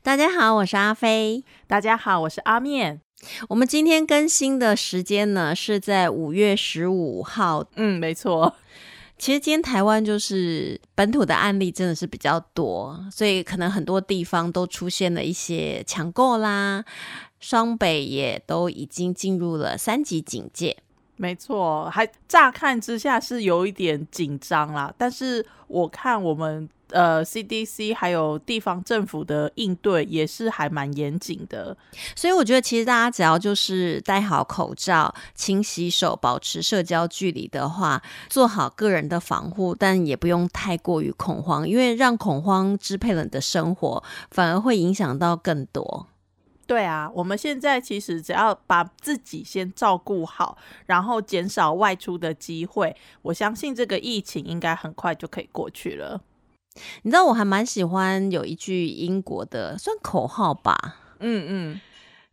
大家好，我是阿飞。大家好，我是阿面。我们今天更新的时间呢是在五月十五号。嗯，没错。其实今天台湾就是本土的案例真的是比较多，所以可能很多地方都出现了一些抢购啦。双北也都已经进入了三级警戒。没错，还乍看之下是有一点紧张啦，但是我看我们呃 CDC 还有地方政府的应对也是还蛮严谨的，所以我觉得其实大家只要就是戴好口罩、勤洗手、保持社交距离的话，做好个人的防护，但也不用太过于恐慌，因为让恐慌支配了你的生活，反而会影响到更多。对啊，我们现在其实只要把自己先照顾好，然后减少外出的机会，我相信这个疫情应该很快就可以过去了。你知道，我还蛮喜欢有一句英国的算口号吧？嗯嗯。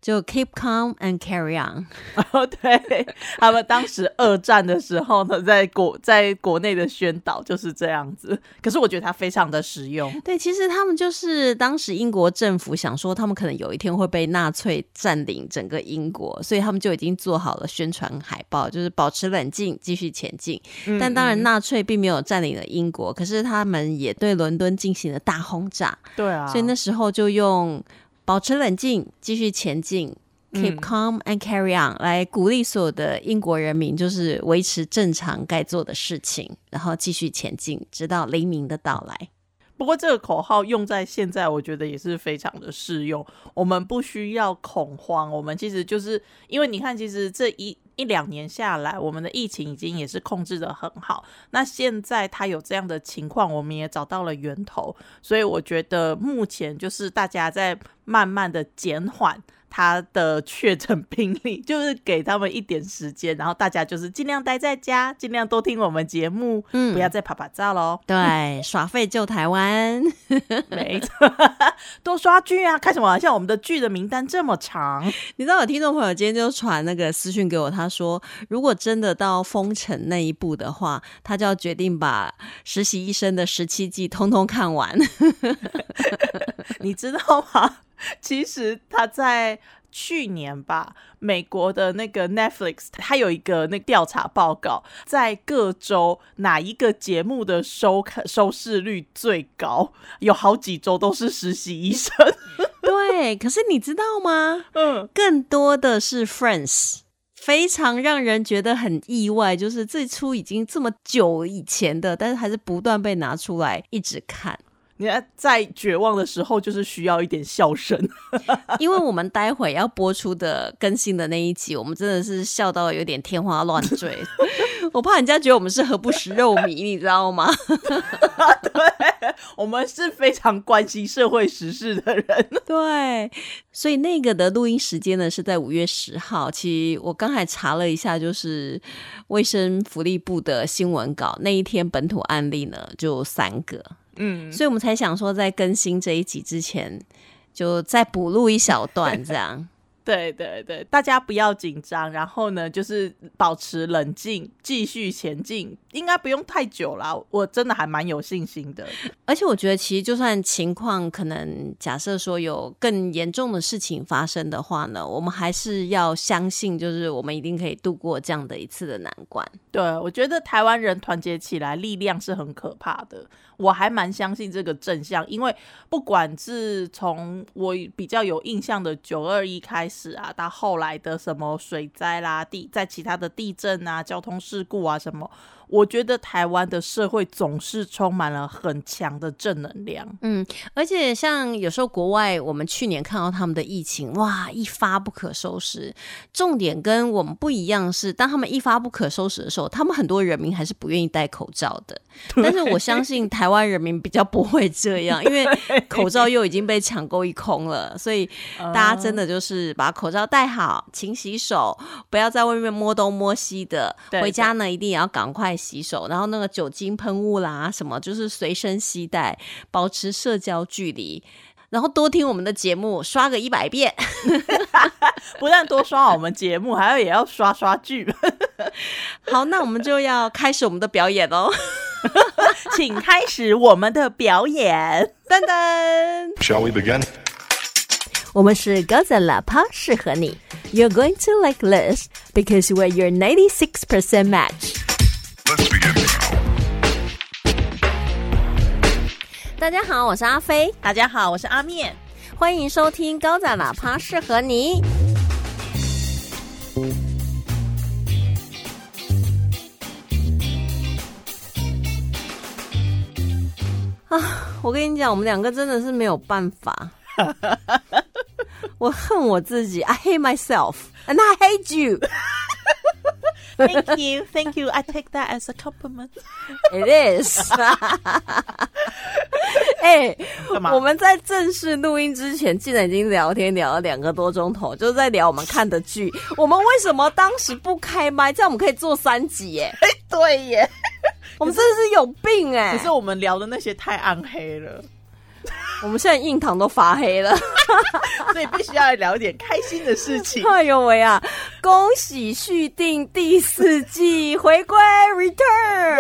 就 keep calm and carry on。哦，对他们当时二战的时候呢，在国在国内的宣导就是这样子。可是我觉得它非常的实用。对，其实他们就是当时英国政府想说，他们可能有一天会被纳粹占领整个英国，所以他们就已经做好了宣传海报，就是保持冷静，继续前进。但当然，纳粹并没有占领了英国，可是他们也对伦敦进行了大轰炸。对啊，所以那时候就用。保持冷静，继续前进，keep calm and carry on，来鼓励所有的英国人民，就是维持正常该做的事情，然后继续前进，直到黎明的到来。不过这个口号用在现在，我觉得也是非常的适用。我们不需要恐慌，我们其实就是因为你看，其实这一。一两年下来，我们的疫情已经也是控制的很好。那现在它有这样的情况，我们也找到了源头，所以我觉得目前就是大家在慢慢的减缓。他的确诊病例 就是给他们一点时间，然后大家就是尽量待在家，尽量多听我们节目，嗯，不要再拍拍照喽。对，耍废救台湾，没错，多刷剧啊！开什么玩笑？我们的剧的名单这么长，你知道有听众朋友今天就传那个私讯给我，他说如果真的到封城那一步的话，他就要决定把实习医生的十七季通通看完。你知道吗？其实他在去年吧，美国的那个 Netflix，它有一个那调查报告，在各州哪一个节目的收看收视率最高？有好几周都是实习医生。对，可是你知道吗？嗯，更多的是 Friends，非常让人觉得很意外，就是最初已经这么久以前的，但是还是不断被拿出来一直看。你看，在绝望的时候，就是需要一点笑声。因为我们待会要播出的更新的那一集，我们真的是笑到有点天花乱坠。我怕人家觉得我们是何不食肉糜，你知道吗？对，我们是非常关心社会时事的人。对，所以那个的录音时间呢是在五月十号。其实我刚才查了一下，就是卫生福利部的新闻稿，那一天本土案例呢就三个。嗯，所以我们才想说，在更新这一集之前，就再补录一小段，这样。对对对，大家不要紧张，然后呢，就是保持冷静，继续前进，应该不用太久啦。我真的还蛮有信心的，而且我觉得，其实就算情况可能假设说有更严重的事情发生的话呢，我们还是要相信，就是我们一定可以度过这样的一次的难关。对，我觉得台湾人团结起来，力量是很可怕的。我还蛮相信这个正向，因为不管是从我比较有印象的九二一开始啊，到后来的什么水灾啦、地在其他的地震啊、交通事故啊什么。我觉得台湾的社会总是充满了很强的正能量。嗯，而且像有时候国外，我们去年看到他们的疫情，哇，一发不可收拾。重点跟我们不一样是，当他们一发不可收拾的时候，他们很多人民还是不愿意戴口罩的。但是我相信台湾人民比较不会这样，因为口罩又已经被抢购一空了，所以大家真的就是把口罩戴好，勤洗手，不要在外面摸东摸西的。回家呢，一定也要赶快。洗手，然后那个酒精喷雾啦，什么就是随身携带，保持社交距离，然后多听我们的节目，刷个一百遍，不但多刷我们节目，还要也要刷刷剧。好，那我们就要开始我们的表演喽，请开始我们的表演，噔噔。Shall we begin? 我们是高赞喇叭，适合你。You're going to like this because we're your 96% match. 大家好，我是阿飞，大家好，我是阿面。欢迎收听高赞喇叭，适合你。啊，我跟你讲，我们两个真的是没有办法。我恨我自己，I hate myself and I hate you. Thank you, thank you. I take that as a compliment. It is. 哎、干嘛我们在正式录音之前，竟然已经聊天聊了两个多钟头，就是在聊我们看的剧。我们为什么当时不开麦？这样我们可以做三集耶！哎，对耶。我们真的是有病哎！可是我们聊的那些太暗黑了，我们现在印堂都发黑了。所以必须要聊一点开心的事情。哎呦喂啊！恭喜续订第四季回归 Return。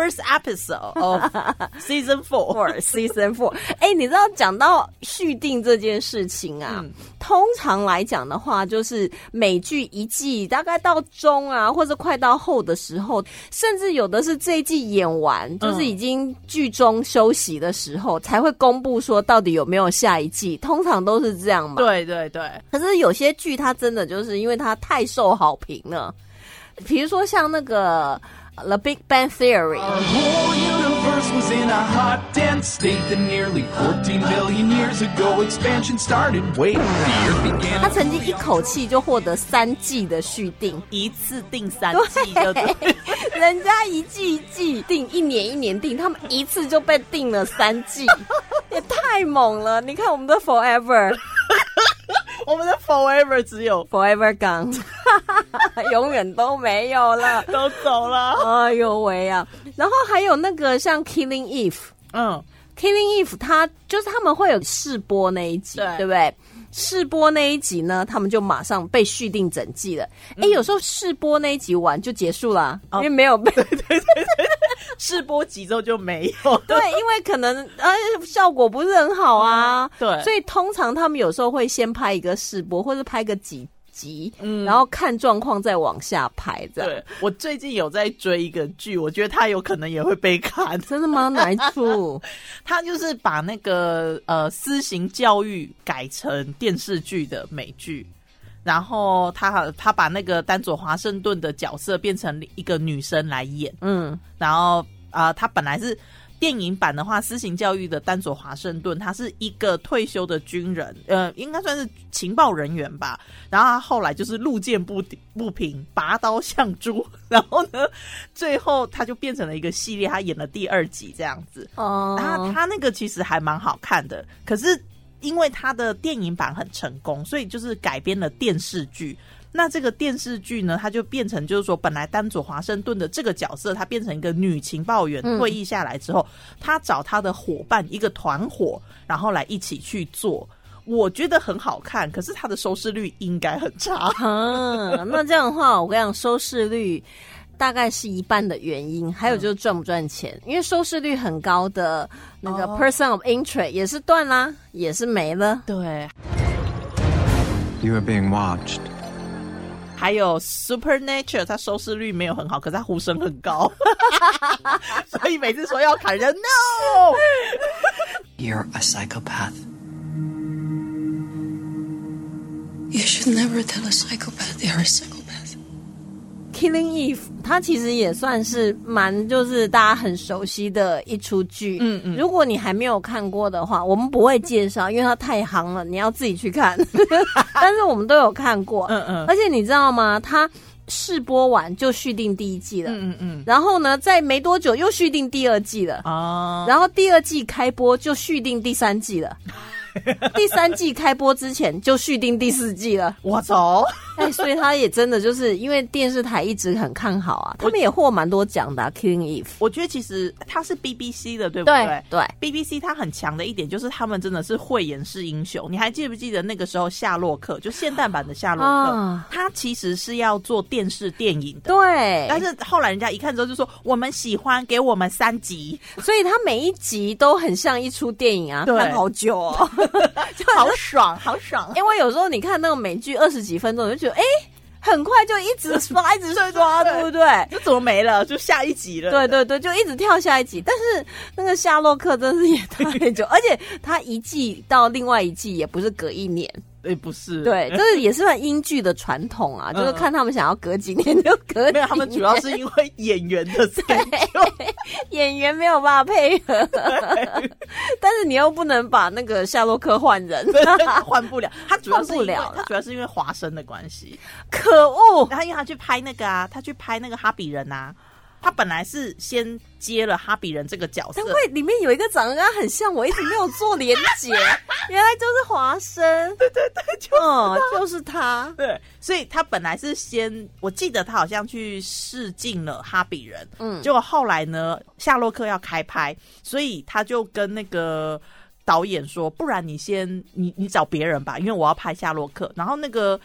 First episode of season four，for season four，哎、你知道讲到续订这件事情啊，嗯。通常来讲的话，就是美剧一季大概到中啊，或者快到后的时候，甚至有的是这一季演完，就是已经剧中休息的时候，才会公布说到底有没有下一季，通常都是这样嘛。。对对对，可是有些剧它真的就是因为它太受好评了，比如说像那个呃《The Big Bang Theory》。Was in a hot, dense state that nearly 14 billion years ago expansion started. Wait, the earth began. 他曾经一口气就获得三季的续订，一次订三季就对。人家一季一季订，一年一年订，他们一次就被订了三季，也太猛了！你看我们的 Forever 我们的 Forever 只有 Forever Gone，永远都没有了。都走了。哎呦喂啊！然后还有那个像 Killing Eve。嗯，Killing Eve，它就是他们会有试播那一集，对对不对？试播那一集呢，他们就马上被续订整季了。哎、有时候试播那一集完就结束了因为没有 被试播集之后就没有。对，因为可能呃效果不是很好啊，对所以通常他们有时候会先拍一个试播，或者拍个几集，然后看状况再往下排，这样。对我最近有在追一个剧，我觉得他有可能也会被砍。真的吗？哪一出？他就是把那个呃私刑教育改成电视剧的美剧，然后他他把那个丹佐华盛顿的角色变成一个女生来演，嗯，然后啊、呃他本来是电影版的话，私刑教育的丹佐华盛顿，他是一个退休的军人，呃，应该算是情报人员吧。然后他后来就是路见不不平，拔刀相助。然后呢，最后他就变成了一个系列，他演了第二集这样子。哦、他他那个其实还蛮好看的，可是因为他的电影版很成功，所以就是改编了电视剧。那这个电视剧呢，它就变成就是说，本来丹佐华盛顿的这个角色，她变成一个女情报员，嗯退役下来之后，她找她的伙伴一个团伙，然后来一起去做。我觉得很好看，可是它的收视率应该很差。嗯，那这样的话，我跟你讲，收视率大概是一半的原因，还有就是赚不赚钱。因为收视率很高的那个哦 person of interest 也是断啦，也是没了。对，You are being watched. 还有 Supernatural，它收视率没有很好，可是它呼声很高，所以每次说要砍人，no。 You're a psychopath. You should never tell a psychopath they're a psychopath. Killing Eve，它其实也算是蛮就是大家很熟悉的一出剧。嗯嗯如果你还没有看过的话，我们不会介绍，因为它太行了，你要自己去看。但是我们都有看过。嗯嗯而且你知道吗？它试播完就续订第一季了。嗯嗯然后呢，在没多久又续订第二季了。啊，然后第二季开播就续订第三季了，第三季开播之前就续订第四季了。我走，哎，所以他也真的就是因为电视台一直很看好啊，他们也获蛮多奖的、啊。Killing Eve，我觉得其实他是 BBC 的，对不对对，BBC 它很强的一点就是他们真的是会演示英雄。你还记不记得那个时候夏洛克，就现代版的夏洛克，啊他其实是要做电视电影的。对，但是后来人家一看之后就说：“我们喜欢，给我们三集。所以他每一集都很像一出电影啊，看好久哦。好爽，好爽。因为有时候你看那个美剧二十几分钟，你就觉得哎、很快就一直 刷，一直刷，对不对？这怎么没了？就下一集了。对对对，就一直跳下一集。但是那个夏洛克真是也太久，而且他一季到另外一季也不是隔一年，对，不是，对，这个 也是算英剧的传统啊，就是看他们想要隔几年就隔。没有，他们主要是因为演员的 schedule 演员没有办法配合，但是你又不能把那个夏洛克换人，换不了。他主要是因为换不了他主要是因为华生的关系。可恶！然后因为他去拍那个啊，他去拍那个哈比人啊，他本来是先接了哈比人这个角色因为里面有一个长得跟他很像，我一直没有做连结，原来就是华生。对对对，就是嗯，就是他。对，所以他本来是先，我记得他好像去试镜了哈比人，嗯结果后来呢，夏洛克要开拍，所以他就跟那个导演说，不然你先你你找别人吧，因为我要拍夏洛克。然后那个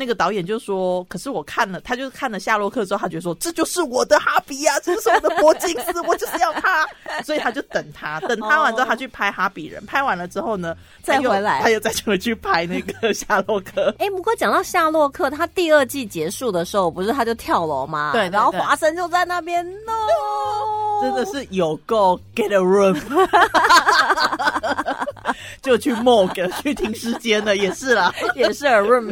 那个导演就说，可是我看了，他就看了夏洛克之后，他觉得说这就是我的哈比呀、这就是我的铂金斯，我就是要他，所以他就等他，等他完之后，他去拍哈比人，拍完了之后呢，再回来他又再回去拍那个夏洛克。哎、不过讲到夏洛克，他第二季结束的时候，不是他就跳楼吗？对然后华生就在那边 no，真的是有够 get a room，就去 morgue 去停尸间了，也是啦。也是 a room，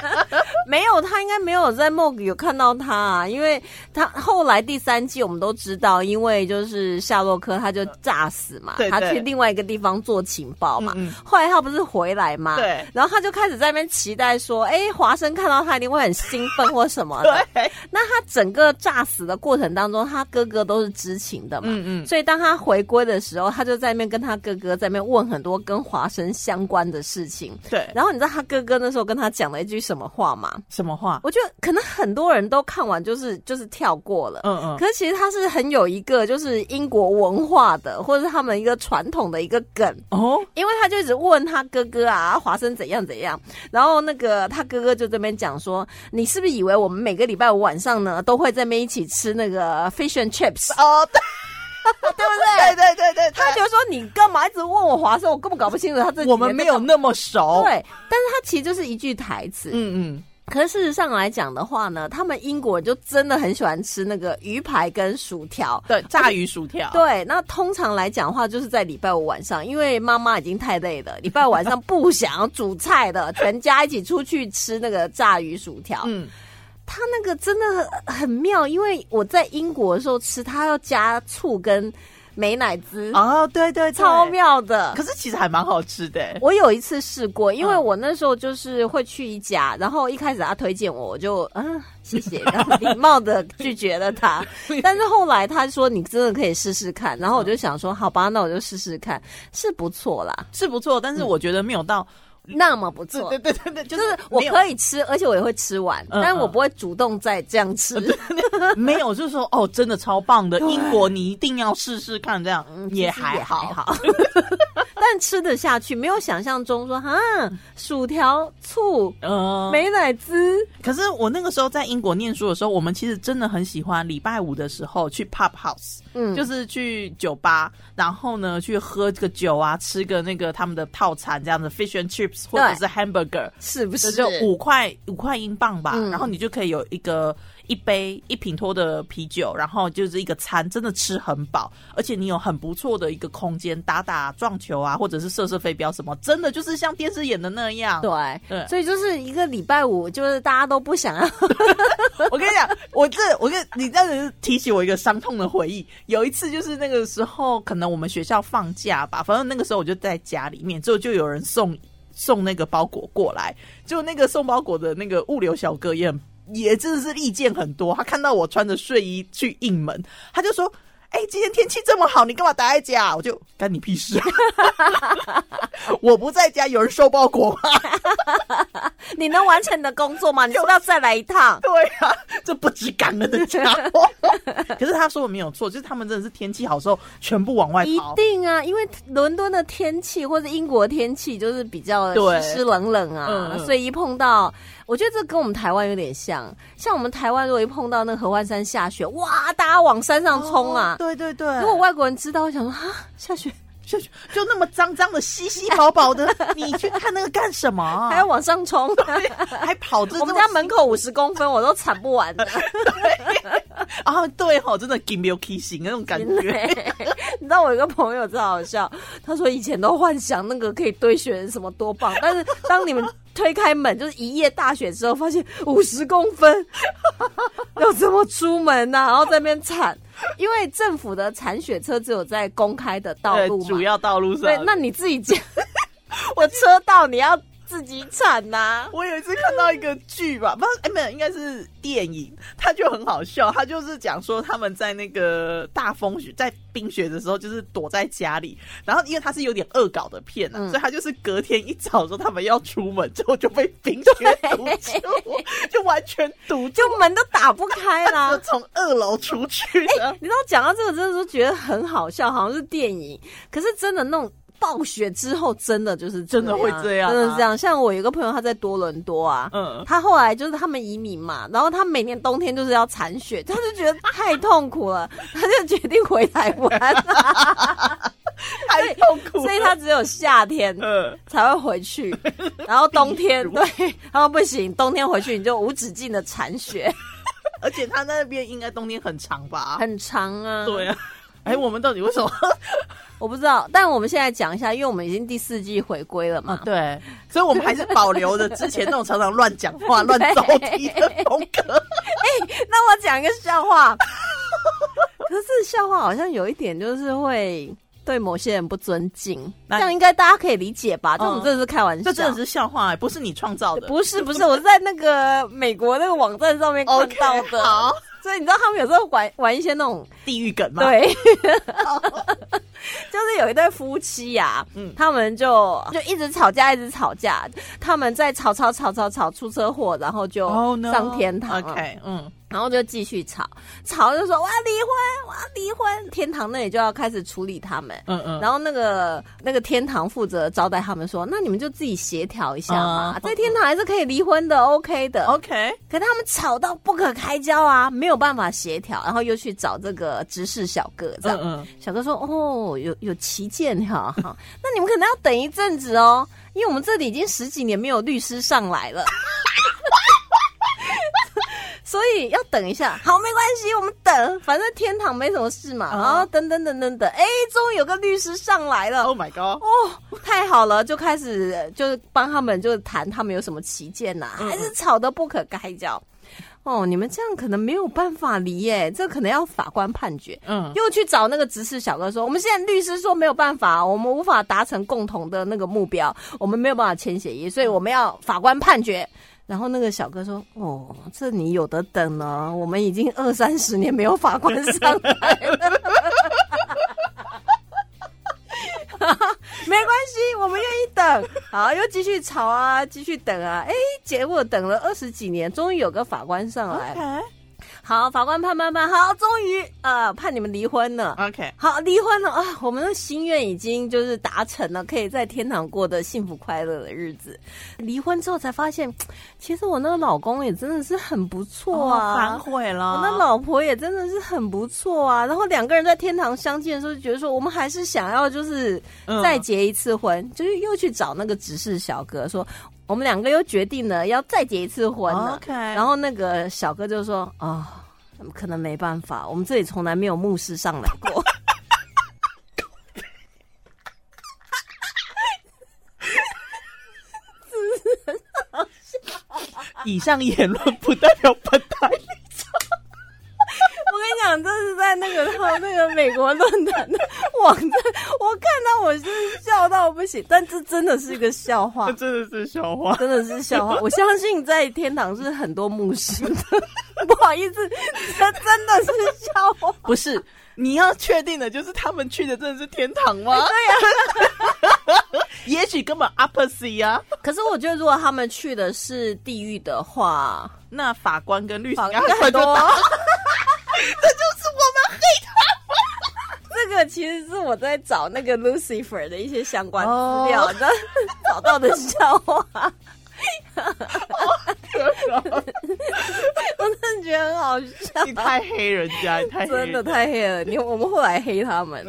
没有他应该没有在 Mog 有看到他啊，因为他后来第三季我们都知道，因为就是夏洛克他就炸死嘛，对对。他去另外一个地方做情报嘛，嗯嗯。后来他不是回来嘛，对。然后他就开始在那边期待说，哎，华生看到他一定会很兴奋或什么的，对，那他整个炸死的过程当中，他哥哥都是知情的嘛，嗯嗯。所以当他回归的时候，他就在那边跟他哥哥在那边问很多跟华生相关的事情。对。然后你知道他哥哥那时候跟他讲了一句什么话吗？什么话？我觉得可能很多人都看完就是就是跳过了，嗯嗯可是其实他是很有一个就是英国文化的，或者是他们一个传统的一个梗，哦，因为他就一直问他哥哥啊，华生怎样怎样，然后那个他哥哥就这边讲说，你是不是以为我们每个礼拜五晚上呢都会在那边一起吃那个 fish and chips，哦，对 对不对？对对对对，他觉得说你干嘛一直问我华生，我根本搞不清楚他这几我们没有那么熟。，对，但是他其实就是一句台词，嗯嗯，可是事实上来讲的话呢，他们英国人就真的很喜欢吃那个鱼排跟薯条。对，炸鱼薯条。对，那通常来讲的话，就是在礼拜五晚上，因为妈妈已经太累了，礼拜五晚上不想要煮菜的，全家一起出去吃那个炸鱼薯条。嗯，它那个真的很很妙，因为我在英国的时候吃，它要加醋跟美乃滋，哦，对对，对超。妙的。可是其实还蛮好吃的。我有一次试过，因为嗯我那时候就是会去一家，然后一开始他推荐我，我就嗯谢谢，然后礼貌的拒绝了他。但是后来他说你真的可以试试看，然后我就想说好吧，那我就试试看，是不错啦，是不错，但是我觉得没有到。那么不错。对。对对对，就就是是我可以吃，而且我也会吃完，嗯但是我嗯。不会主动再这样吃。没有，就是说哦，真的超棒的，英国你一定要试试看，这样也还好。但吃得下去，没有想象中说哈薯条、醋、嗯，美乃滋，可是我那个时候在英国念书的时候，我们其实真的很喜欢礼拜五的时候去 pub house，嗯，就是去酒吧，然后呢去喝个酒啊，吃个那个他们的套餐，这样子 fish and chips 或者是 hamburger，是不是？这就五块五块英镑吧，嗯然后你就可以有一个一杯一品托的啤酒，然后就是一个餐，真的吃很饱，而且你有很不错的一个空间，打打撞球啊，或者是射射飞镖什么，真的就是像电视演的那样。对对所以就是一个礼拜五，就是大家都不想要，我跟你讲，我这我跟你这样子提起我一个伤痛的回忆。有一次就是那个时候，可能我们学校放假吧，反正那个时候我就在家里面，之后就有人送送那个包裹过来，就那个送包裹的那个物流小哥也很也真的是意见很多。他看到我穿着睡衣去应门，他就说。哎、今天天气这么好，你干嘛待在家？我就干你屁事！我不在家，有人收包裹吗？你能完成你的工作吗？你要不要再来一趟？对啊，这不知感恩的家伙。可是他说的没有错，就是他们真的是天气好时候，全部往外跑一。定啊，因为伦敦的天气或者英国的天气就是比较湿湿冷冷啊，所以一碰到，我觉得这跟我们台湾有点像。像我们台湾如果一碰到那个合欢山下雪，哇，大家往山上冲啊！对对对，如果外国人知道，我想说啊，下雪下雪就那么脏脏的、稀稀薄薄的，你去看那个干什么啊？还要往上冲。还跑着 我们家门口五十公分，我都铲不完的。啊，对吼，真的 give me a kissing 那种感觉。你知道我有个朋友真好笑，他说以前都幻想那个可以堆雪人什么多棒，但是当你们推开门就是一夜大雪之后，发现五十公分，要怎么出门呢、然后在那边铲，因为政府的铲雪车只有在公开的道路嘛，主要道路上。对，那你自己家 我车道你要自己惨呐、我有一次看到一个剧吧，不知道哎，没有，应该是电影，他就很好笑，他就是讲说他们在那个大风雪、在冰雪的时候，就是躲在家里，然后因为他是有点恶搞的片啊，嗯所以他就是隔天一早说他们要出门，之后就被冰雪堵住，就完全堵住，就门都打不开啦 就。从二楼出去的。你知道讲到这个，真的是觉得很好笑，好像是电影，可是真的那种。暴雪之后，真的就是真的会这样啊真的是这样。像我有一个朋友，他在多伦多啊，嗯他后来就是他们移民嘛，然后他每年冬天就是要铲雪，他就觉得太痛苦了，他就决定回台湾，太痛苦了，所以他只有夏天嗯才会回去，然后冬天对，他说不行，冬天回去你就无止境的铲雪，而且他那边应该冬天很长吧？很长啊。对啊。哎，我们到底为什么？我不知道，但我们现在讲一下，因为我们已经第四季回归了嘛。对，所以我们还是保留着之前那种常常乱讲话、乱走题的风格。哎那我讲一个笑话，可是笑话好像有一点就是会对某些人不尊敬，这样应该大家可以理解吧？这种嗯真的是开玩笑，这真的是笑话、不是你创造的。不是不是，我是在那个美国那个网站上面看到的。好，所以你知道他们有时候玩玩一些那种地狱梗吗。，对，就是有一对夫妻呀、嗯。他们就就一直吵架，一直吵架，他们在吵吵吵吵吵出车祸，然后就上天堂。OK，嗯，然后就继续吵，吵就说我要离婚，我要离婚。天堂那里就要开始处理他们。嗯嗯然后那个那个天堂负责招待他们说，那你们就自己协调一下嘛，嗯在天堂还是可以离婚的，OK 的。OK，可他们吵到不可开交啊，没有办法协调，然后又去找这个执事小哥，这样。嗯嗯小哥说：“哦，有有旗舰哈，哈，那你们可能要等一阵子哦，因为我们这里已经十几年没有律师上来了，所以要等一下。好，没关系，我们等，反正天堂没什么事嘛。嗯然后等等等等等，哎，终于有个律师上来了，，Oh my God，哦，太好了，就开始呃就是帮他们就谈他们有什么旗舰呐、嗯还是吵得不可开交。哦，你们这样可能没有办法离耶，这可能要法官判决。嗯又去找那个执事小哥说，我们现在律师说没有办法，我们无法达成共同的那个目标，我们没有办法签协议，所以我们要法官判决。然后那个小哥说：“哦，这你有的等呢，我们已经二三十年没有法官上来了。”没关系，我们愿意等。好，又继续吵啊，继续等啊。哎，结果等了二十几年，终于有个法官上来。，OK 好，法官判判判，好，终于呃判你们离婚了。OK，好，离婚了啊！我们的心愿已经就是达成了，可以在天堂过得幸福快乐的日子。离婚之后才发现，其实我那个老公也真的是很不错啊，哦反悔了。我那老婆也真的是很不错啊。然后两个人在天堂相见的时候，就觉得说我们还是想要就是嗯再结一次婚，就是又去找那个执事小哥说，我们两个又决定了要再结一次婚了。OK，然后那个小哥就说啊。可能没办法，我们这里从来没有牧师上来过。以上言论不代表本台这是在那个 他那个美国论坛的网站，我看到我是笑到不行，但这真的是一个笑话这，真的是笑话。真的是笑话。我相信在天堂是很多牧师的，不好意思，这真的是笑话。不是，你要确定的就是他们去的真的是天堂吗？对呀、也许根本 opposite 啊。可是我觉得，如果他们去的是地狱的话，那法官跟律师应该很多 这就是我们黑他 这个其实是我在找那个 Lucifer 的一些相关资哦料的、找到的笑话。我真的觉得很好笑。你太黑人家，你太真的太黑了，你我们后来黑他们。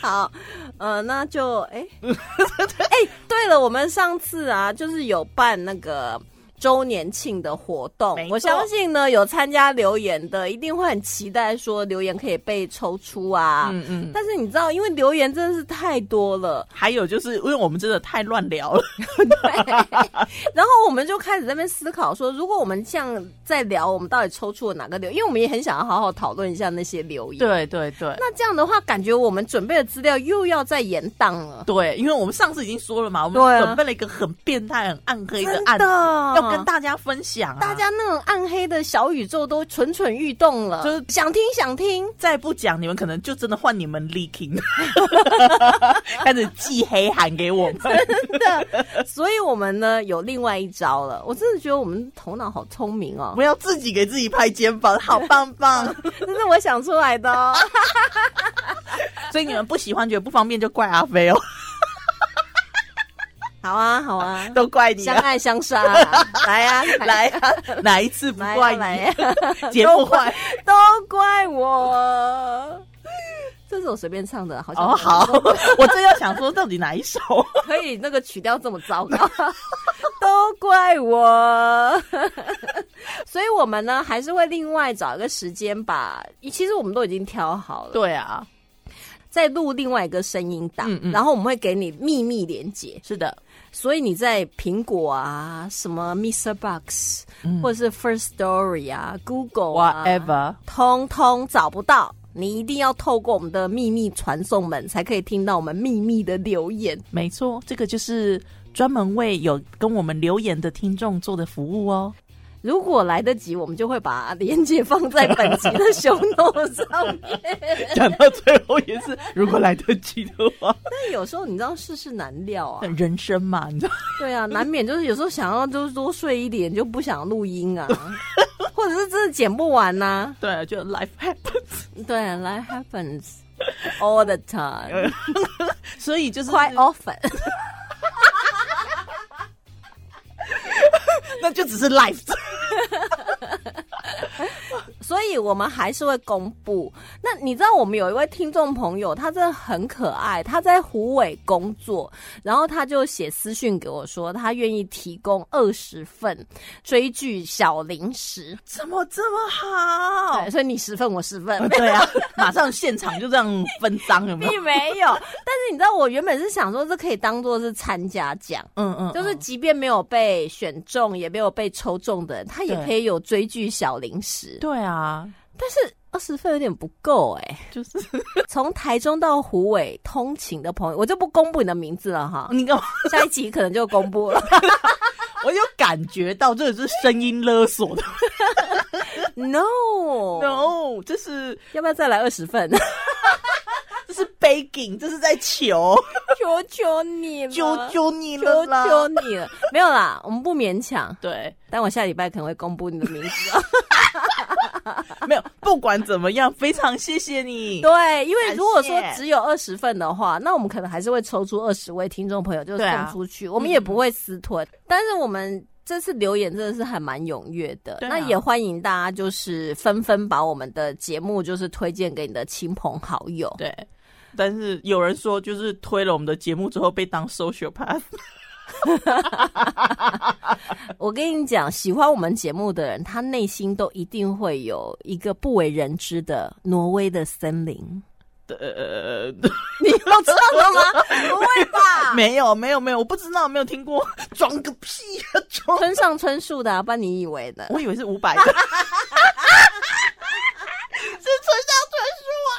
好，呃，那就哎哎，对了，我们上次啊，就是有办那个。周年庆的活动我相信呢，有参加留言的一定会很期待，说留言可以被抽出啊。嗯嗯。但是你知道，因为留言真的是太多了，还有就是因为我们真的太乱聊了，然后我们就开始在那边思考说，如果我们这样在聊，我们到底抽出了哪个留言？因为我们也很想要好好讨论一下那些留言。对对对。那这样的话，感觉我们准备的资料又要再延档了。对，因为我们上次已经说了嘛，我们准备了一个很变态、很暗黑的案子，跟大家分享、啊。大家那种暗黑的小宇宙都蠢蠢欲动了，就是想听想听。再不讲，你们可能就真的换你们 leaking，开始寄黑函给我们。所以我们呢有另外一招了。我真的觉得我们头脑好聪明哦，不要自己给自己拍肩膀，好棒棒。这是我想出来的哦。所以你们不喜欢、觉得不方便，就怪阿飞哦，好啊，好啊，都怪你、啊。相爱相杀 啊，来啊，来啊，哪一次不怪来你？啊。节目坏。都怪我。这是我随便唱的，好像哦，好，我正要想说，到底哪一首？可以那个曲调这么糟糕，都怪我。所以我们呢，还是会另外找一个时间把，其实我们都已经挑好了，对啊，再录另外一个声音档，嗯嗯。然后我们会给你秘密连接，是的，所以你在苹果啊、什么 Mr. Box、或者是 First Story 啊、Google 啊 Whatever 通通找不到。你一定要透过我们的秘密传送门，才可以听到我们秘密的留言。没错，这个就是专门为有跟我们留言的听众做的服务哦。如果来得及，我们就会把链接放在本集的 show note 上面。讲到最后也是，如果来得及的话，但有时候你知道世事难料啊，人生嘛，你知道，对啊，难免就是有时候想要就是多睡一点，就不想录音啊，或者是真的剪不完呐、对，就 life happens，对，life happens all the time, 所以就是 quite often。那就只是 life。所以我们还是会公布。那你知道我们有一位听众朋友，他真的很可爱，他在虎尾工作，然后他就写私讯给我说，他愿意提供二十份追剧小零食。怎么这么好对，？所以你十份，我十份。对啊，马上现场就这样分赃，有没有？并没有，但是你知道，我原本是想说，这可以当做是参加奖，嗯嗯，就是即便没有被选中，也没有被抽中的人，他也可以有追剧小零食。对啊，但是二十份有点不够哎、就是 从台中到湖尾通勤的朋友，我就不公布你的名字了哈，你干嘛？下一集可能就公布了。我有感觉到这是声音勒索的 No，，no，这是要不要再来二十份？这是 begging，这是在求，求求你了，求求你了求！求你了，没有啦，我们不勉强。对，但我下礼拜可能会公布你的名字啊。没有，不管怎么样，非常谢谢你。对，因为如果说只有二十份的话，那我们可能还是会抽出二十位听众朋友就送出去，我们也不会私吞。但是我们这次留言真的是还蛮踊跃的，啊那也欢迎大家就是纷纷把我们的节目就是推荐给你的亲朋好友。对，但是有人说，就是推了我们的节目之后被当 social path，我跟你讲，喜欢我们节目的人，他内心都一定会有一个不为人知的挪威的森林。呃，你都知道了吗？不会吧？没有没有没有，我不知道，没有听过，装个屁啊，装！村上春树的、啊，不然你以为的？我以为是五百的，是村上春树啊！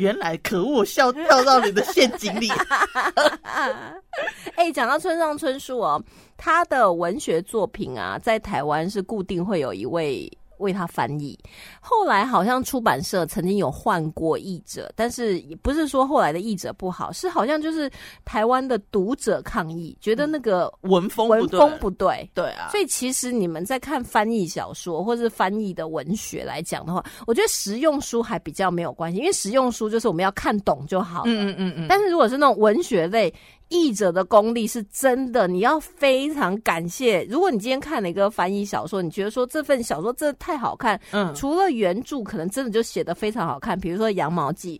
原来可恶，笑掉到你的陷阱里。哎、讲到村上春树哦，他的文学作品啊，在台湾是固定会有一位为他翻译。后来好像出版社曾经有换过译者，但是也不是说后来的译者不好，是好像就是台湾的读者抗议，觉得那个文风，文风不对。对啊，所以其实你们在看翻译小说或是翻译的文学来讲的话，我觉得实用书还比较没有关系，因为实用书就是我们要看懂就好了。嗯嗯嗯嗯，但是如果是那种文学类，译者的功力是真的，你要非常感谢。如果你今天看了一个翻译小说，你觉得说这份小说真的太好看，嗯除了原著可能真的就写的非常好看，比如说《羊毛记》，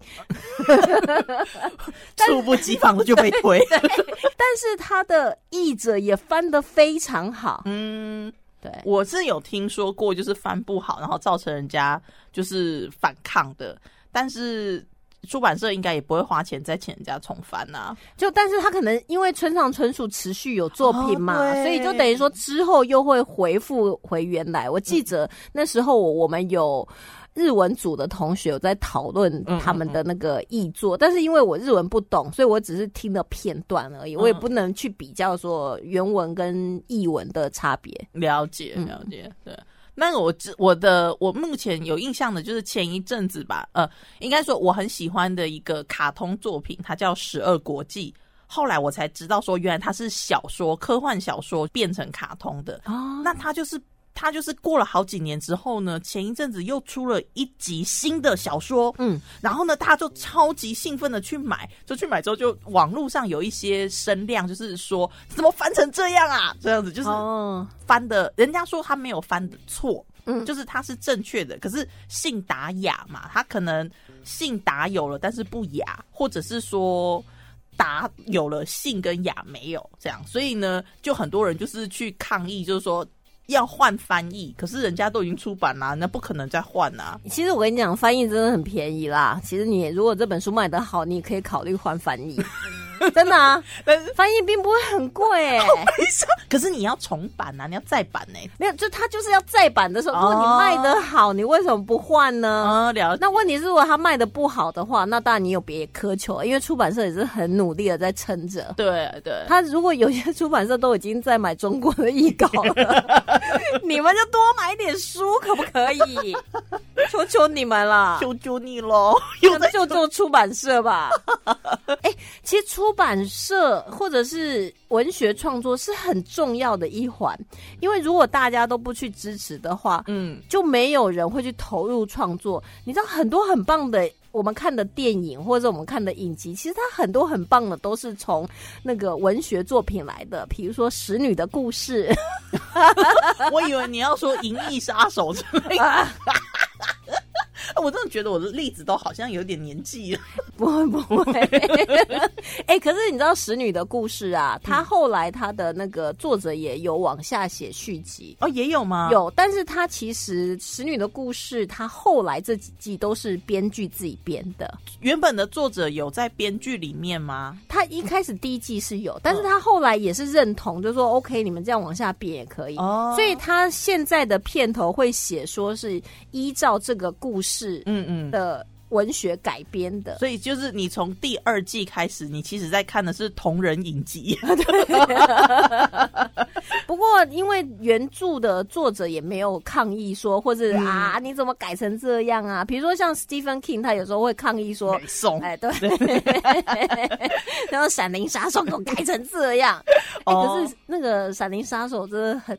猝不及防的就被推。但是他的译者也翻得非常好，嗯，对，我是有听说过，就是翻不好，然后造成人家就是反抗的，但是。出版社应该也不会花钱再请人家重翻呐、就但是他可能因为村上春树持续有作品嘛，哦所以就等于说之后又会回复回原来。我记得那时候我我们有。日文组的同学有在讨论他们的那个译作，但是因为我日文不懂，所以我只是听了片段而已，我也不能去比较说原文跟译文的差别。了解，嗯了解，对。那个我知我的我目前有印象的就是前一阵子吧，呃，应该说我很喜欢的一个卡通作品，它叫《十二国际》。后来我才知道说，原来它是小说，科幻小说变成卡通的。哦，那它就是它就是过了好几年之后呢，前一阵子又出了一集新的小说，嗯，然后呢，大家就超级兴奋的去买，就去买之后，就网络上有一些声量，就是说怎么翻成这样啊？这样子就是哦，翻的，人家说他没有翻的错，嗯就是他是正确的，可是信达雅嘛，他可能信达有了，但是不雅，或者是说。达有了信跟雅没有这样，所以呢，就很多人就是去抗议，就是说要换翻译，可是人家都已经出版啦，那不可能再换啊。其实我跟你讲，翻译真的很便宜啦。其实你如果这本书卖得好，你可以考虑换翻译，真的啊，但是翻译并不会很贵、欸。可是你要重版啊，你要再版呢、没有，就他就是要再版的时候，如果你哦卖的好，你为什么不换呢？啊，了解。那问题是，如果他卖的不好的话，那当然你有别苛求了，因为出版社也是很努力的在撑着。对对，他如果有些出版社都已经在买中国的译稿了，你们就多买点书，可不可以？求求你们了，求求你喽，有在就做出版社吧。哎、其实出版社或者是文学创作是很重要的一环，因为如果大家都不去支持的话，嗯，就没有人会去投入创作。你知道很多很棒的。我们看的电影或者我们看的影集，其实它很多很棒的都是从那个文学作品来的，比如说《使女的故事》我以为你要说《银翼杀手》之类的。我真的觉得我的例子都好像有点年纪了。不 会不会，哎、可是你知道《使女的故事》啊，她后来她的那个作者也有往下写续集。哦，也有吗？有，但是她其实《使女的故事》，她后来这几季都是编剧自己编的。原本的作者有在编剧里面吗？他一开始第一季是有，但是他后来也是认同，就说 OK，你们这样往下编也可以。哦所以他现在的片头会写说是依照这个故事嗯嗯。的文学改编的。所以就是你从第二季开始，你其实在看的是同人影集。不过因为原著的作者也没有抗议说，或者、啊你怎么改成这样啊？比如说像 Stephen King，他有时候会抗议说哎，对，然后《闪灵杀手》给我改成这样，哎、哦可是那个《闪灵杀手》真的很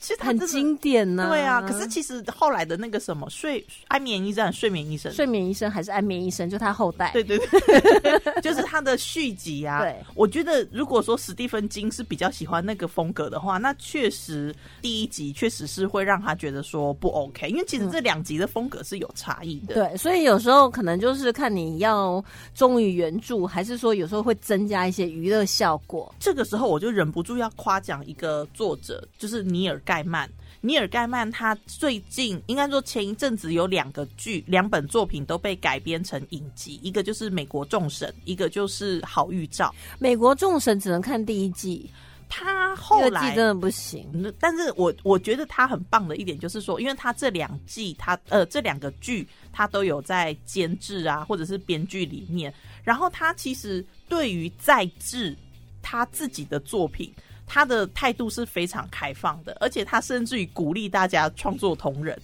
其实很经典呢、对啊，可是其实后来的那个什么睡安眠医生、睡眠医生，睡眠医生还是安眠医生，就他后代。对对对，就是他的续集啊。对，我觉得如果说史蒂芬金是比较喜欢那个风格的话，那确实第一集确实是会让他觉得说不 OK，因为其实这两集的风格是有差异的。对，所以有时候可能就是看你要忠于原著，还是说有时候会增加一些娱乐效果。这个时候我就忍不住要夸奖一个作者，就是尼尔盖曼。尼尔盖曼他最近应该说前一阵子有两个剧、两本作品都被改编成影集，一个就是《美国众神》，一个就是《好预兆》。美国众神只能看第一季，他第后来季真的不行。嗯但是我我觉得他很棒的一点就是说，因为他这两季他呃这两个剧他都有在监制啊或者是编剧里面，然后他其实对于在制他自己的作品。他的态度是非常开放的，而且他甚至于鼓励大家创作同人。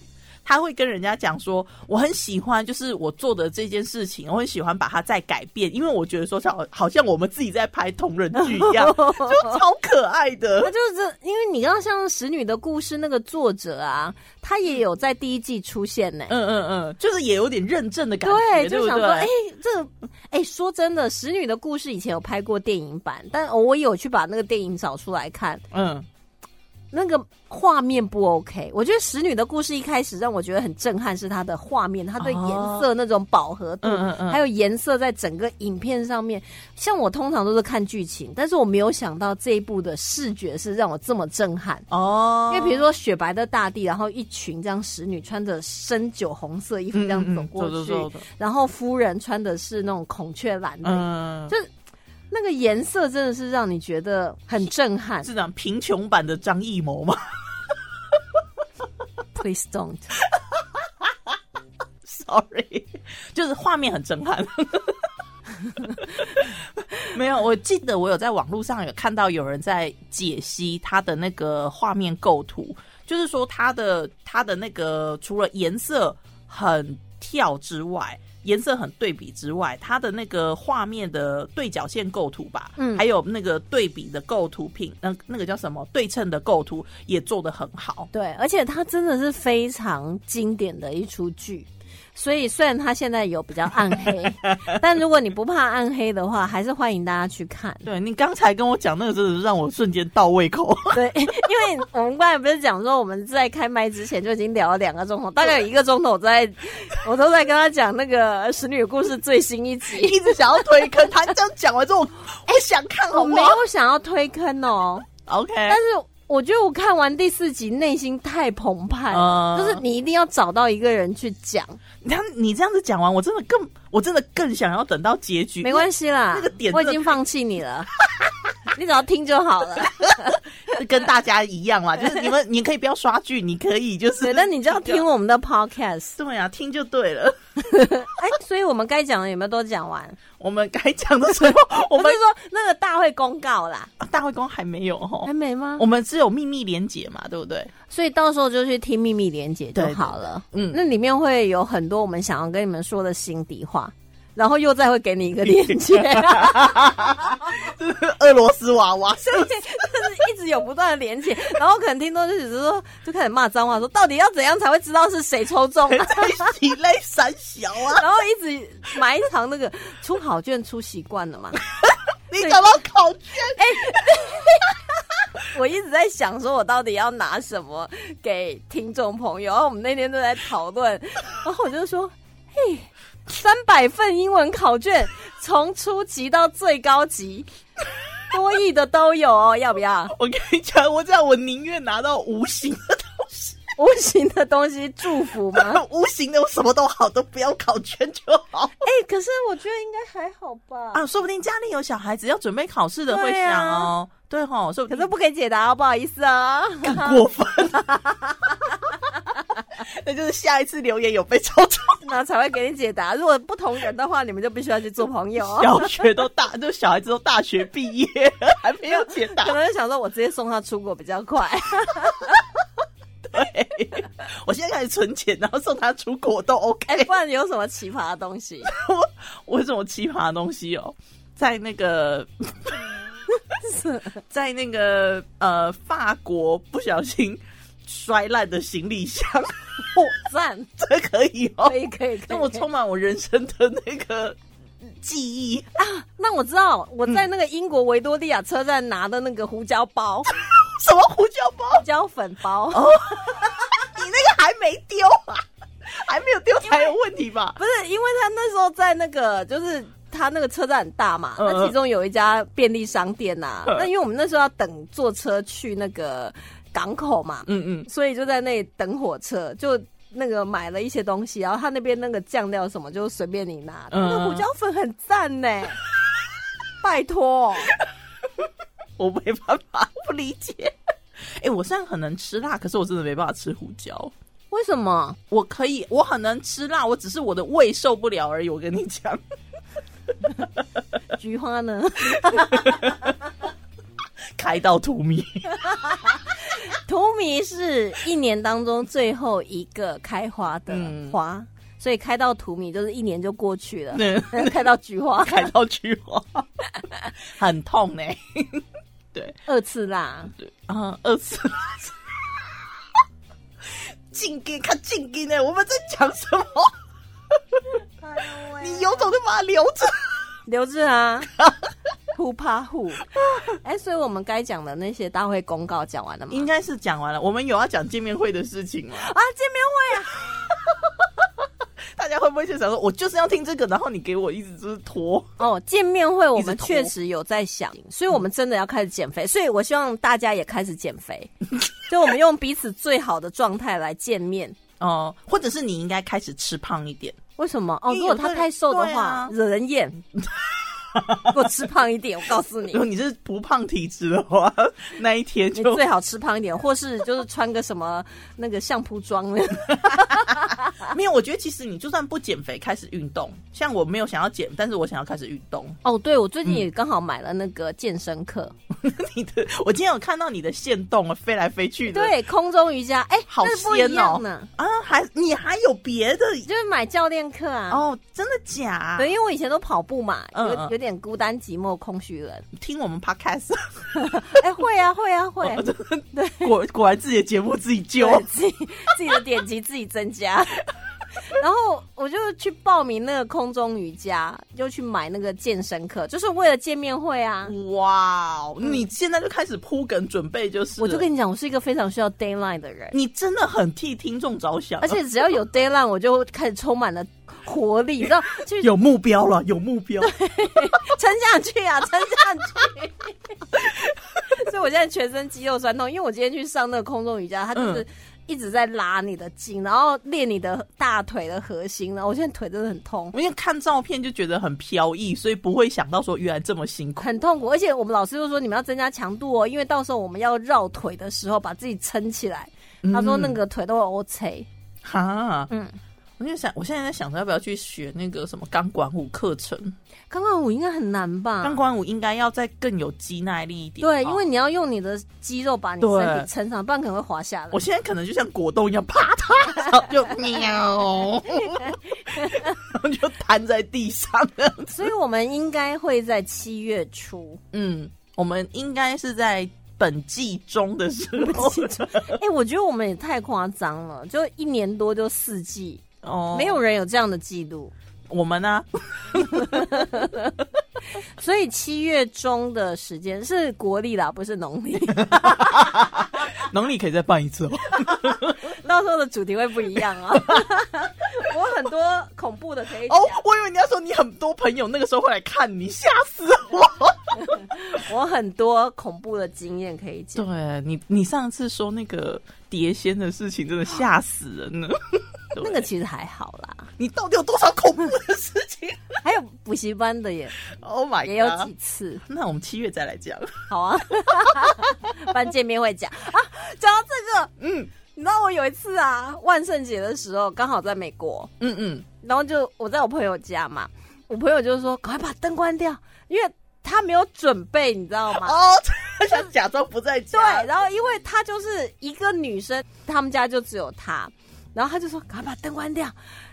他会跟人家讲说，我很喜欢，就是我做的这件事情，我很喜欢把它再改变，因为我觉得说好好像我们自己在拍同人剧一样，就超可爱的那。就是这，因为你刚刚像《使女的故事》那个作者啊，他也有在第一季出现呢、嗯嗯嗯，就是也有点认证的感觉，对，就想说，哎、对？这个，哎、说真的，《使女的故事》以前有拍过电影版，但我有去把那个电影找出来看，嗯，那个画面不 OK。我觉得《使女的故事》一开始让我觉得很震撼，是它的画面，它对颜色那种饱和度，还有颜色在整个影片上面。像我通常都是看剧情，但是我没有想到这一部的视觉是让我这么震撼。哦，因为比如说雪白的大地，然后一群这样使女穿着深酒红色衣服这样走过去，然后夫人穿的是那种孔雀蓝的，嗯，就那个颜色真的是让你觉得很震撼。是讲贫穷版的张艺谋吗 Please don't。Sorry，就是画面很震撼。没有，我记得我有在网络上有看到有人在解析他的那个画面构图，就是说他的他的那个除了颜色很跳之外，颜色很对比之外，它的那个画面的对角线构图吧，嗯还有那个对比的构图品，那那个叫什么对称的构图也做得很好。对，而且它真的是非常经典的一出剧。所以虽然它现在有比较暗黑，但如果你不怕暗黑的话，还是欢迎大家去看。对你刚才跟我讲那个，真的是让我瞬间到胃口。对，因为我们刚才不是讲说我们在开麦之前就已经聊了两个钟头，大概有一个钟头我在，我都在跟他讲那个《使女的故事》最新一集。一直想要推坑，他这样讲完之后，我我想看好我没有想要推坑哦，？OK，但是我觉得我看完第四集内心太澎湃了，嗯就是你一定要找到一个人去讲，你看你这样子讲完，我真的更我真的更想要等到结局。没关系啦，那个点我已经放弃你了，你只要听就好了。跟大家一样嘛，就是你们你可以不要刷剧，你可以就是，对，但你就要听我们的 podcast。对啊，听就对了。哎，所以我们该讲的有没有都讲完？我们该讲的时候，我是说那个大会公告啦，大会公还没有哦还，没吗我？们只有秘密连结嘛，对不对？所以到时候就去听秘密连结就好了。嗯那里面会有很多我们想要跟你们说的心底话，然后又再会给你一个 链接，俄罗斯娃娃，就是一直有不断的连接，然后可能听众就只是说就开始骂脏话，说到底要怎样才会知道是谁抽中、啊？在喜泪三小啊！然后一直埋藏那个出考卷出习惯了嘛。你找到考卷，我一直在想，说我到底要拿什么给听众朋友。然后我们那天都在讨论，然后我就说：“嘿，三百份英文考卷，从初级到最高级，多亿的都有哦，要不要？我跟你讲，我这样我宁愿拿到无形的东西，无形的东西祝福吗？无形的我什么都好，都不要考卷就好哎、可是我觉得应该还好吧。啊。说不定家里有小孩子要准备考试的会想哦，对吼，说不定可是不给解答哦，不好意思啊。更过分。那就是下一次留言有被抽中，那才会给你解答。如果不同人的话，你们就必须要去做朋友哦。小学都大，就小孩子都大学毕业还没有解答可。能就想说，我直接送他出国比较快。对，我现在开始存钱，然后送他出国都 OK。哎、不然有什么奇葩的东西？我我有什么奇葩的东西哦，在那个在那个呃法国不小心摔烂的行李箱，哦，赞，这可以哦可，以可以可以。让我充满我人生的那个记忆啊。那我知道我在那个英国维多利亚车站拿的那个胡椒包、什么胡椒包？胡椒粉包，你那个还没丢啊？还没有丢才有问题吧？不是因为他那时候在那个就是。他那个车站很大嘛，嗯那其中有一家便利商店呐、嗯那因为我们那时候要等坐车去那个港口嘛，嗯嗯，所以就在那里等火车，就那个买了一些东西，然后他那边那个酱料什么就随便你拿，嗯那个胡椒粉很赞呢，拜托，我没办法，不理解。哎、我虽然很能吃辣，可是我真的没办法吃胡椒。为什么？我可以，我很能吃辣，我只是我的胃受不了而已。我跟你讲，菊花呢？开到荼蘼。荼蘼是一年当中最后一个开花的嗯花，所以开到荼蘼就是一年就过去了。对 开到菊花，开到菊花，很痛呢、对二次啦，对啊，二次。进给看进给呢，我们在讲什么？你有种就把它留着。留着啊，呼怕呼。哎，所以我们该讲的那些大会公告讲完了吗？应该是讲完了。我们有要讲见面会的事情吗？啊，见面会啊，大家会不会就想说，我就是要听这个，然后你给我一直就是拖？哦，见面会我们确实有在想，所以我们真的要开始减肥，所以我希望大家也开始减肥，就我们用彼此最好的状态来见面。哦、或者是你应该开始吃胖一点。为什么？哦，如果他太瘦的话惹人厌。给我吃胖一点，我告诉你如，果你是不胖体质的话，那一天你就最好吃胖一点，或是就是穿个什么那个相扑装。没有。我觉得其实你就算不减肥，开始运动，像我没有想要减，但是我想要开始运动。哦，对，我最近也刚好买了那个健身课，你的，我今天有看到你的线动啊，飞来飞去的。对，空中瑜伽，哎，好鲜哦啊，还你还有别的就是买教练课啊。哦？真的假？对，因为我以前都跑步嘛，有有点孤单寂寞空虚人。听我们 podcast，哎，会啊，会啊，会。对果果然自己的节目自己救。自己自己的点击自己增加。然后我就去报名那个空中瑜伽，又去买那个健身课，就是为了见面会啊。哇哦，你现在就开始铺梗准备，就是了我就跟你讲，我是一个非常需要 d a y l i n e 的人，你真的很替听众着想，而且只要有 d a y l i n e 我就开始充满了活力，你知道，去有目标了，有目标。撑下去啊，撑下去。所以我现在全身肌肉酸痛，因为我今天去上那个空中瑜伽，它就是嗯一直在拉你的筋，然后练你的大腿的核心，然后我现在腿真的很痛。因为看照片就觉得很飘逸，所以不会想到说原来这么辛苦。很痛苦，而且我们老师就说你们要增加强度哦，因为到时候我们要绕腿的时候把自己撑起来。他说那个腿都会 O C，哈，嗯，我就想，我现在在想着要不要去学那个什么钢管舞课程。钢管舞应该很难吧？钢管舞应该要再更有肌耐力一点。对，哦因为你要用你的肌肉把你身体撑长，不然可能会滑下来我。现在可能就像果冻一样，啪嗒，然后就 喵，然后就瘫在地上。所以我们应该会在七月初。嗯，我们应该是在本季中的时候。哎、我觉得我们也太夸张了，就一年多就四季，哦没有人有这样的记录。我们呢、所以七月中的时间是国历啦，不是农历。农历可以再办一次哦。到时候的主题会不一样啊。我很多恐怖的可以，哦，我以为你要说你很多朋友那个时候会来看你，吓死我。我很多恐怖的经验可以讲。对你，你上次说那个碟仙的事情，真的吓死人了。那个其实还好啦，你到底有多少恐怖的事情 还有补习班的耶？Oh my god！也有几次，那我们七月再来讲。好啊，班见面会讲啊。讲到这个，嗯你知道我有一次啊，万圣节的时候刚好在美国，嗯嗯，然后就我在我朋友家嘛，我朋友就说赶快把灯关掉，因为他没有准备，你知道吗？哦，他想假装不在家。对，然后因为他就是一个女生，他们家就只有她，然后他就说赶快把灯关掉，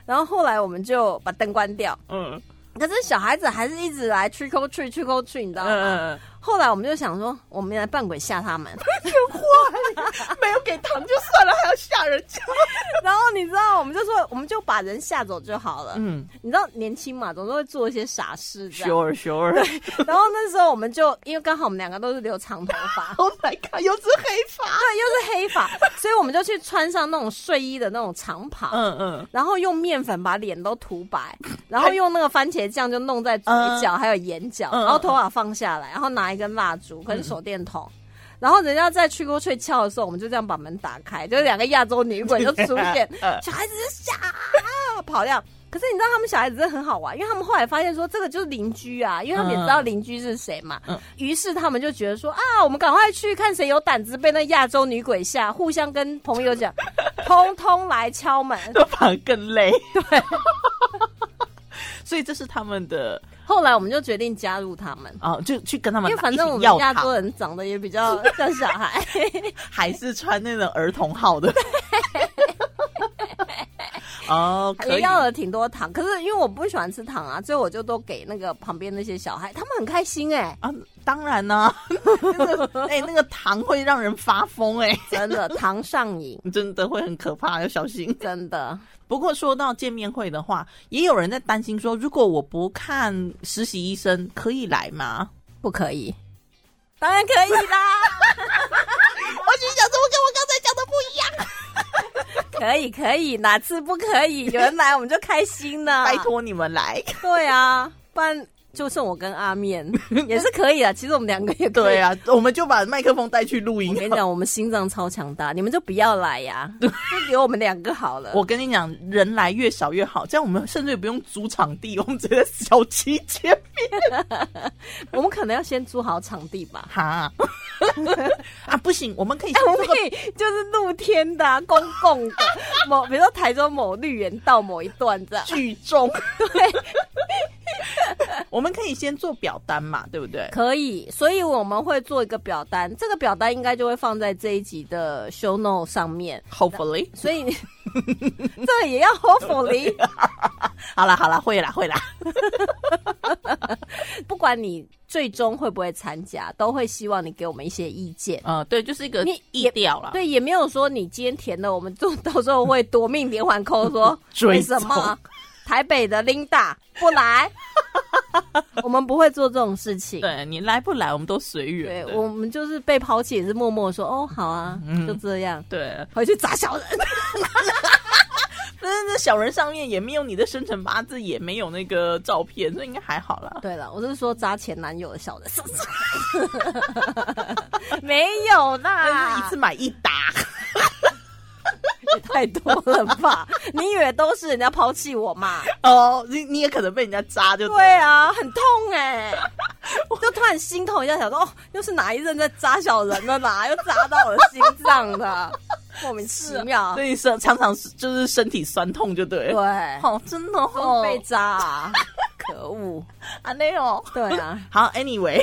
然后后来我们就把灯关掉，嗯。可是小孩子还是一直来 trick or treat trick or treat，你知道吗？后来我们就想说，我们来扮鬼吓他们，嗯，没有给糖就算了，还要吓人家。然后你知道，我们就说，我们就把人吓走就好了。嗯你知道年轻嘛，总是会做一些傻事这样。，sure sure。然后那时候我们就因为刚好我们两个都是留长头发，Oh my god！又是黑发。对，又是黑发，所以我们就去穿上那种睡衣的那种长袍，嗯嗯，然后用面粉把脸都涂白，然后用那个番茄酱就弄在嘴角还有眼角，然后头发放下来，然后拿一根蜡烛跟手电筒。然后人家在去过吹敲的时候，我们就这样把门打开，就是两个亚洲女鬼就出现，嗯小孩子就吓啊跑掉。可是你知道他们小孩子真的很好玩，因为他们后来发现说这个就是邻居啊，因为他们也知道邻居是谁嘛。嗯于是他们就觉得说啊，我们赶快去看谁有胆子被那亚洲女鬼吓，互相跟朋友讲，通通来敲门。就反而更累。对，所以这是他们的后来我们就决定加入他们，啊、就去跟他们因为反正我们亚洲人长得也比较 像小孩。哦，可以。也要了挺多糖。可是因为我不喜欢吃糖啊，所以我就都给那个旁边那些小孩，他们很开心哎、啊，当然呢、那个哎、那个糖会让人发疯哎、真的糖上瘾，真的会很可怕，要小心。真的。不过说到见面会的话，也有人在担心说，如果我不看实习医生，可以来吗？不可以，当然可以啦，我心想，怎么跟我刚才讲的不一样？可以可以，哪次不可以？有人来我们就开心呢。拜，托你们来。对啊，不然就剩我跟阿面 也是可以啊。其实我们两个也可以对。啊，我们就把麦克风带去录音我。跟你讲，我们心脏超强大，你们就不要来呀，就留我们两个好了。我跟你讲，人来越少越好，这样我们甚至也不用租场地，我们直接小七见面。我们可能要先租好场地吧。哈啊，不行，我们可以我们可以就是露天的、啊、公共的，某比如说台中某绿园道某一段这样。聚众，对，我们可以先做表单嘛，对不对？可以，所以我们会做一个表单，这个表单应该就会放在这一集的 show note 上面。Hopefully，所以这个也要 hopefully，好啦好啦，会啦会啦。不管你最终会不会参加，都会希望你给我们一些意见。嗯，对，就是一个你意调了。对，也没有说你今天填的，我们就到时候会夺命连环扣说追为什踪么台北的 Linda 不来？我们不会做这种事情。对你来不来，我们都随对缘对。我们就是被抛弃，也是默默地说哦，好啊，嗯就这样，对，回去砸小人。但是那小人上面也没有你的生辰八字，也没有那个照片，所以应该还好啦。对了，我是说砸前男友的小人，是不是？没有但啦，是一次买一打，也太多了吧？你以为都是人家抛弃我嘛？哦，你你也可能被人家扎就对啊，很痛哎、就突然心痛一下，想说哦，又是哪一任在扎小人了啦？又扎到我的心脏了，莫名其妙。所以是常常是就是身体酸痛就对了。对，哦，真的都哦，被扎、啊，可恶。啊那哦。对啊，好，Anyway，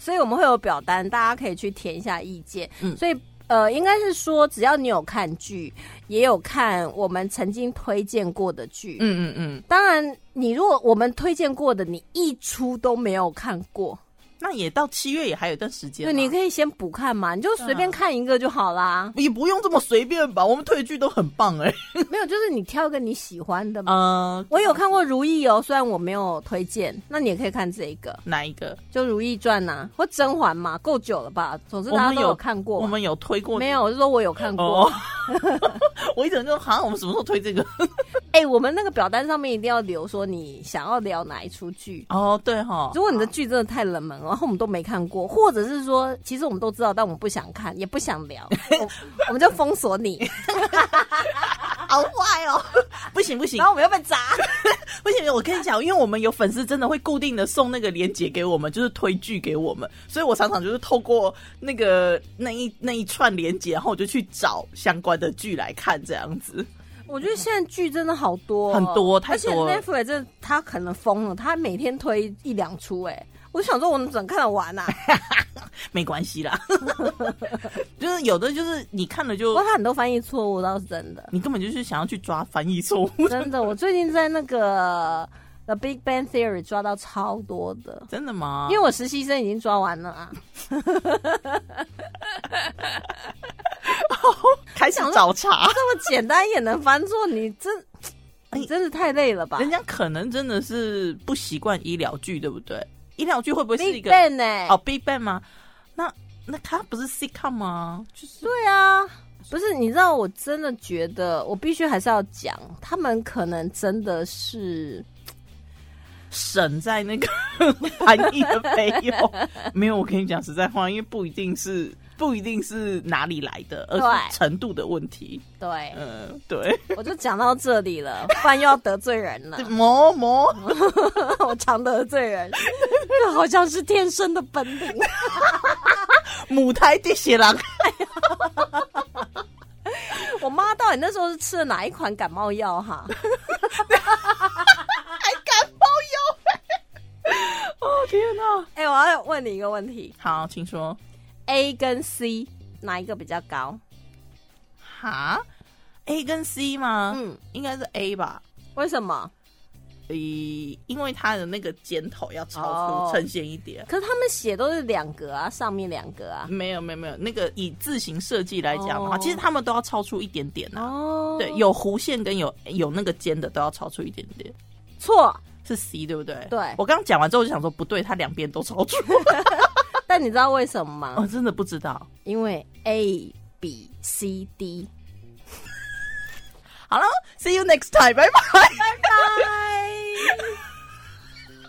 所以我们会有表单，大家可以去填一下意见。嗯所以呃，应该是说，只要你有看剧，也有看我们曾经推荐过的剧，嗯嗯嗯，当然，你如果我们推荐过的，你一出都没有看过，那也到七月也还有一段时间嘛，对，你可以先补看嘛，你就随便看一个就好啦。也不用这么随便吧？我们退剧都很棒哎。没有，就是你挑一个你喜欢的嘛。呃，我有看过《如懿》哦，虽然我没有推荐，那你也可以看这一个，哪一个？就《如懿传》呐，或《甄嬛》嘛，够久了吧？总之大家都有看过嘛。我们有推过没有，我是说我有看过。哦。我一整就好像我们什么时候推这个？哎、我们那个表单上面一定要留说你想要聊哪一出剧。哦，对哈，如果你的剧真的太冷门，然后我们都没看过，或者是说其实我们都知道，但我们不想看，也不想聊，我我们就封锁你，好坏哦！不行不行然后我们又被砸。不行，我跟你讲，因为我们有粉丝真的会固定的送那个链接给我们，就是推剧给我们，所以我常常就是透过那个那一那一串链接，然后我就去找相关的剧来看，这样子。我觉得现在剧真的好多哦、很多太而且 Netflix 这他可能疯了，他每天推一两出、哎，我想说我怎么看得完啊？没关系啦，就是有的就是你看了就不过他很多翻译错误倒是真的，你根本就是想要去抓翻译错误，真的。我最近在那个 The Big Bang Theory 抓到超多的。真的吗？因为我实习生已经抓完了啊，还想找茬，这么简单也能翻错，你真你真的太累了吧人家可能真的是不习惯医疗剧，对不对？医疗剧会不会是一？Big 个 Bang 呢、哦 Big Bang 吗？那那他不是 sitcom 吗？就是对啊，不是，你知道，我真的觉得，我必须还是要讲，他们可能真的是，省在那个 翻译的费用。没有，我跟你讲实在话，因为不一定是不一定是哪里来的，而对是程度的问题。对，嗯，对，我就讲到这里了，不然又要得罪人了，魔魔 我常得罪人，这好像是天生的本领。母胎地血狼，我妈到底那时候是吃了哪一款感冒药哈？哦天哪！哎、我要问你一个问题好，请说。，A 跟 C 哪一个比较高？哈 A 跟 C 吗？嗯，应该是 A 吧。为什么？咦，因为它的那个尖头要超哦出，呈现一点。可是他们写都是两格啊，上面两格啊。没有没有没有，那个以字形设计来讲的话，哦其实他们都要超出一点点啊。哦，对，有弧线跟有有那个尖的都要超出一点点。错。是 C 对不对？对我刚刚讲完之后就想说不对，它两边都超出。但你知道为什么吗？我 真的不知道。因为 A、B、C、D。好了，See you next time，拜拜。拜拜，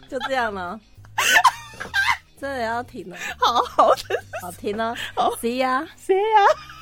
就这样了。真的要停了，好好的好停了好，See ya。，See ya。